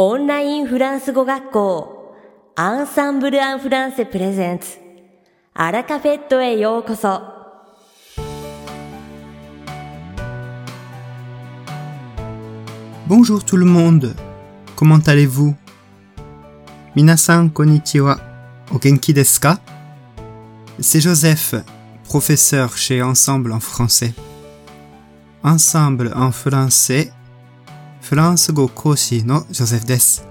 オンラインフランス語学校アンサンブル・アン・フランセプレゼンツアラカフェットへようこそ「Bonjour tout le monde Comment allez-vous 皆さんこんにちはお元気ですか C'est Joseph, professeur chez Ensemble en français. Ensemble en français フランス語講師のジョセフです。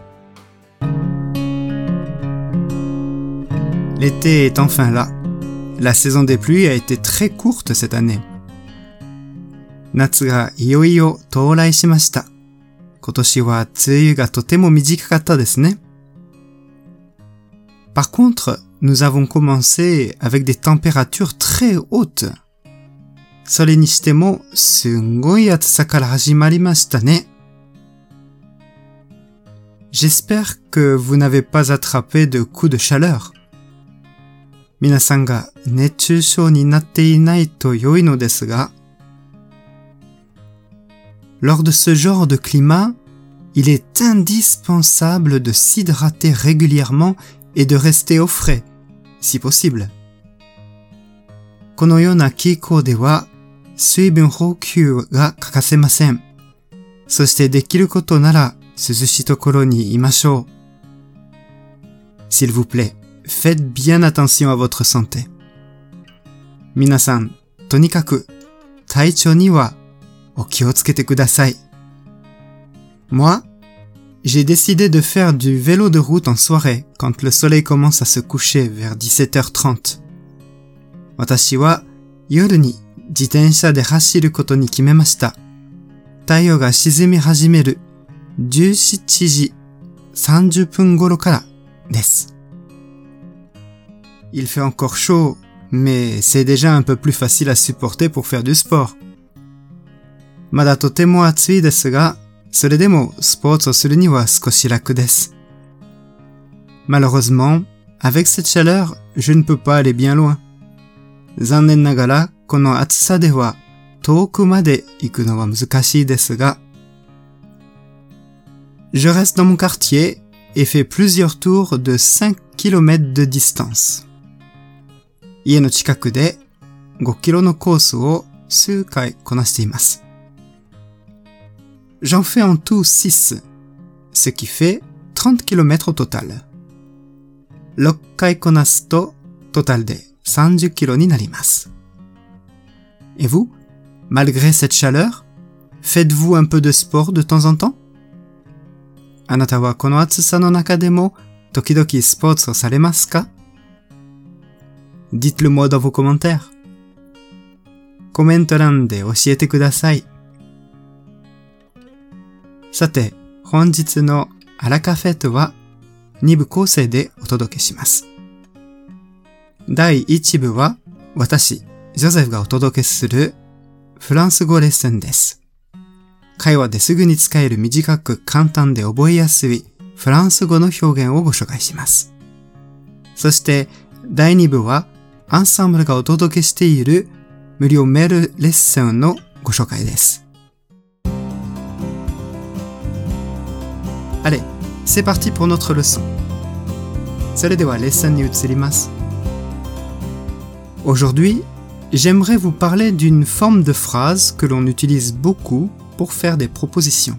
L'été est enfin là. La saison des pluies a été très courte cette année. 夏がいよいよ到来しました。今年は梅雨がとても短かったですね。Par contre, nous avons commencé avec des températures très hautes. それにしても、すんごい暑さから始まりましたね。 J'espère que vous n'avez pas attrapé de coups de chaleur. 皆さんが熱中症になっていないと良いのですが、lors de ce genre de climat, il est indispensable de s'hydrater régulièrement et de rester au frais, si possible. このような気候では、水分補給が欠かせません。そしてできることなら涼 しいところにいましょう。S'il vous plaît, faites bien attention à votre santé. 皆さん、とにかく体調にはお気をつけてください。Moi, j'ai décidé de faire du vélo de route en soirée quand le soleil commence à se coucher vers 17h30. 私は夜に自転車で走ることに決めました。太陽が沈み始める 17時30分頃からです。Il fait encore chaud, mais c'est déjà un peu plus facile à supporter pour faire du sport. まだとても暑いですが、それでもスポーツをするには少し楽です。Malheureusement, avec cette chaleur, je ne peux pas aller bien loin. 残念ながら、この暑さでは遠くまで行くのは難しいですが、 Je reste dans mon quartier et fais plusieurs tours de 5 km de distance. 家の近くで5キロのコースを数回こなしています。J'en fais en tout 6, ce qui fait 30 km au total. 6回こなすとトータルで30キロになります。Et vous, malgré cette chaleur, faites-vous un peu de sport de temps en temps あなたはこの暑さの中でも時々スポーツをされますか？Dites-le moi dans vos commentaires. コメント欄で教えてください。さて、本日のアラカフェとは2部構成でお届けします。第1部は私、ジョゼフがお届けするフランス語レッスンです。会話ですぐに使える短く簡単で覚えやすいフランス語の表現をご紹介します。そして第2部はアンサンブルがお届けしている無料メールレッスンのご紹介です。Allez, c'est parti pour notre leçon. それではレッスンに移ります。Aujourd'hui, j'aimerais vous parler d'une forme de phrase que l'on utilise beaucoup pour faire des propositions.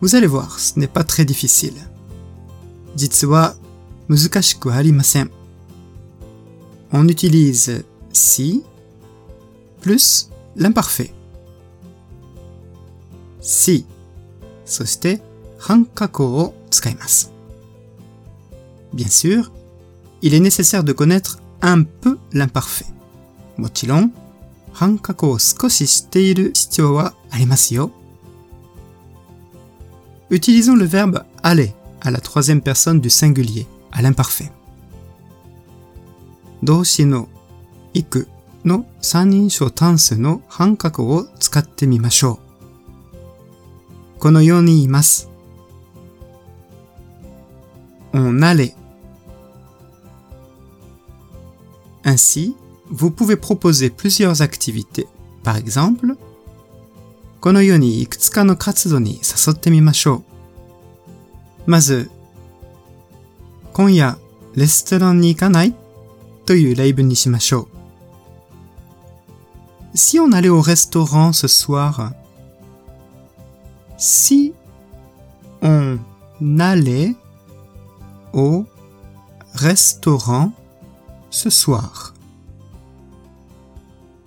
Vous allez voir, ce n'est pas très difficile. On utilise si plus l'imparfait. Si そして半過去を使います。Bien sûr, il est nécessaire de connaître un peu l'imparfait. もちろん、半過去を少し知っている必要はありますよ。Utilisons le verbe aller à la troisième personne du singulier, à l'imparfait. 動詞の行くの三人称単数の半過去を使ってみましょう。 このように言います。on allait Ainsi, vous pouvez proposer plusieurs activités. Par exemple, このようにいくつかの活動に誘ってみましょう。まず、今夜レストランに行かないという例文にしましょう。Si on allait au restaurant ce soir, si on allait au restaurant ce soir.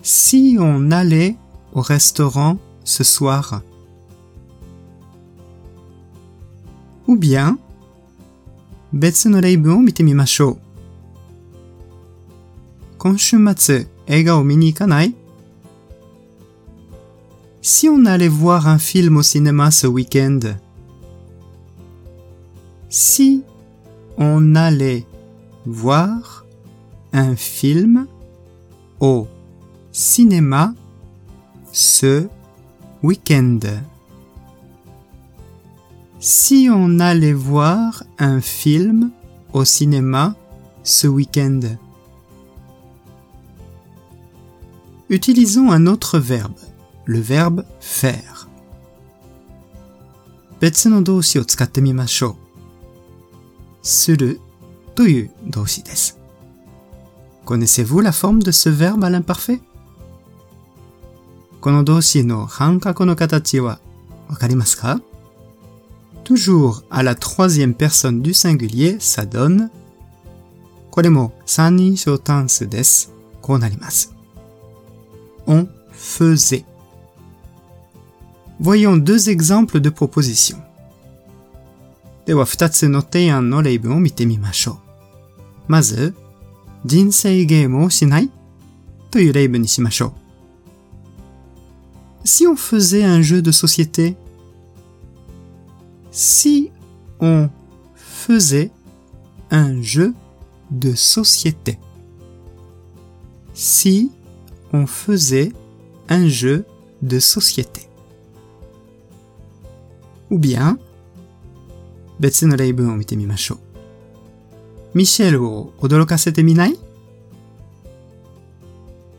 Si on allait au restaurant ce soir. Ou bien, Konshunmatsu, mini ikanai si on allait voir un film au cinéma ce week-end, si on allait voir un film au cinéma ce week-end. Si on allait voir un film au cinéma ce week-end. Utilisons un autre verbe, le verbe faire. 別の動詞を使ってみましょう。するという動詞です。Connaissez-vous la forme de ce verbe à l'imparfait? この動詞の半角の形はわかりますか Toujours à la troisième personne du singulier, ça donne これも三人称単数です。こうなります。On faisait. Voyons deux exemples de propositions. では二つの提案の例文を見てみましょう。まず、人生ゲームをしないという例文にしましょう。Si on faisait un jeu de société Si on faisait un jeu de société Si on faisait un jeu de société Ou bien 別の例文を見てみましょう。ミシェルを驚かせてみない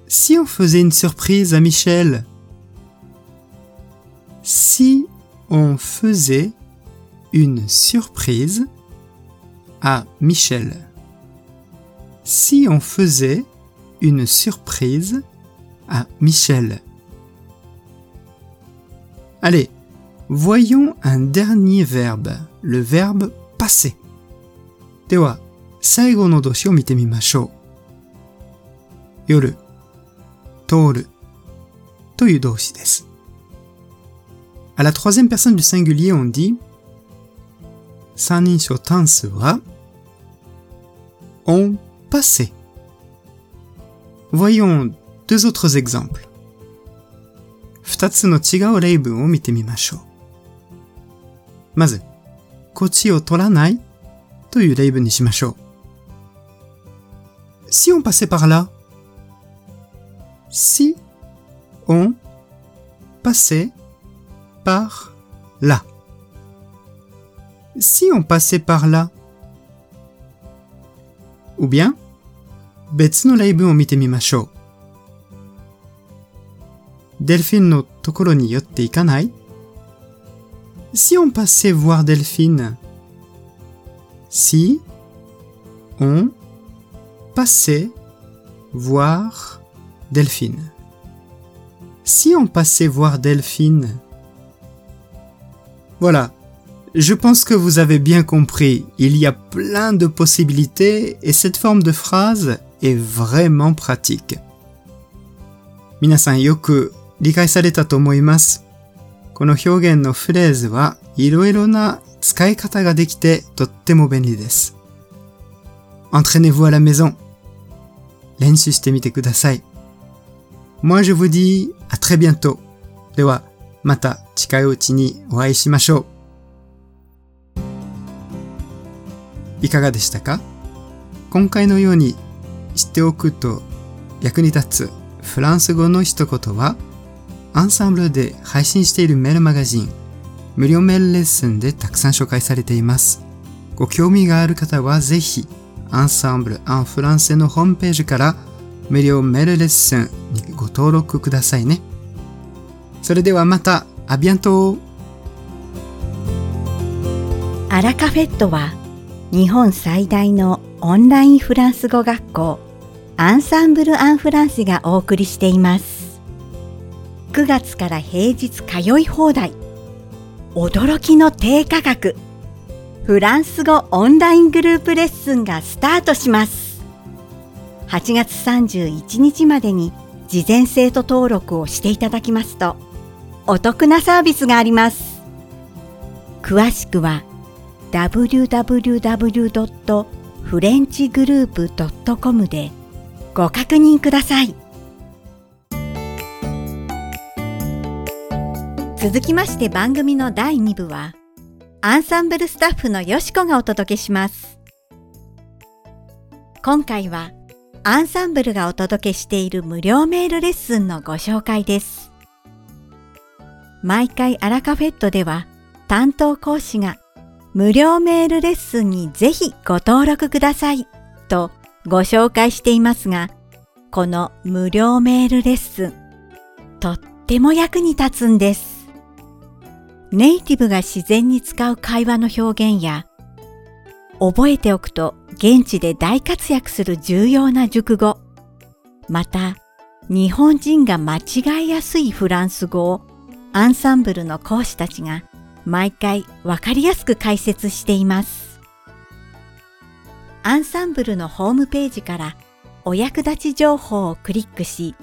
Si on faisait une surprise à Michel Si on faisait une surprise à Michel Si on faisait une surprise à Michel Allez, voyons un dernier verbe. le verbe passer. では、最後の動詞を見てみましょう。夜、通るという動詞です。À la troisième personne du singulier, on dit 三人称単数は on passait. Voyons deux autres exemples. 二つの違う例文を見てみましょう。 まず、こっちを取らないという例文にしましょう。Si on passait par là, si on passait par là, si on passait par là, ou bien 別の例文を見てみましょう。デルフィンのところに寄っていかない Si on passait voir Delphine Si on passait voir Delphine. Si on passait voir Delphine. Voilà. Je pense que vous avez bien compris. Il y a plein de possibilités et cette forme de phrase est vraiment pratique. 皆さんよく理解されたと思います。 この表現のフレーズはいろいろな使い方ができてとっても便利です。Entraînez-vous à la maison. 練習してみてください。Moi je vous dis à très bientôt. では、また近いうちにお会いしましょう。いかがでしたか？今回のように知っておくと役に立つフランス語の一言はアンサンブルで配信しているメールマガジン、無料メールレッスンでたくさん紹介されています。ご興味がある方はぜひ、アンサンブル・アン・フランセのホームページから無料メールレッスンにご登録くださいね。それではまた、アビアントアラカフェットは日本最大のオンラインフランス語学校アンサンブル・アン・フランスがお送りしています9月から平日通い放題。驚きの低価格。フランス語オンライングループレッスンがスタートします。8月31日までに事前生徒登録をしていただきますとお得なサービスがあります。詳しくは www.frenchgroup.com でご確認ください。続きまして番組の第2部はアンサンブルスタッフのよしこがお届けします今回はアンサンブルがお届けしている無料メールレッスンのご紹介です毎回アラカフェットでは担当講師が無料メールレッスンにぜひご登録くださいとご紹介していますが、この無料メールレッスン、とっても役に立つんです。ネイティブが自然に使う会話の表現や、覚えておくと現地で大活躍する重要な熟語、また日本人が間違いやすいフランス語をアンサンブルの講師たちが毎回わかりやすく解説しています。アンサンブルのホームページからお役立ち情報をクリックし、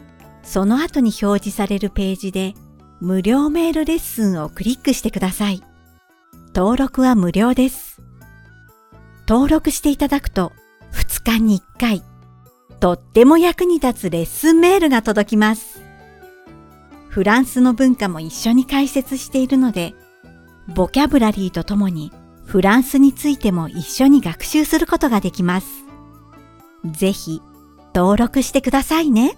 その後に表示されるページで無料メールレッスンをクリックしてください。登録は無料です。登録していただくと2日に1回、とっても役に立つレッスンメールが届きます。フランスの文化も一緒に解説しているので、ボキャブラリーとともにフランスについても一緒に学習することができます。ぜひ登録してくださいね。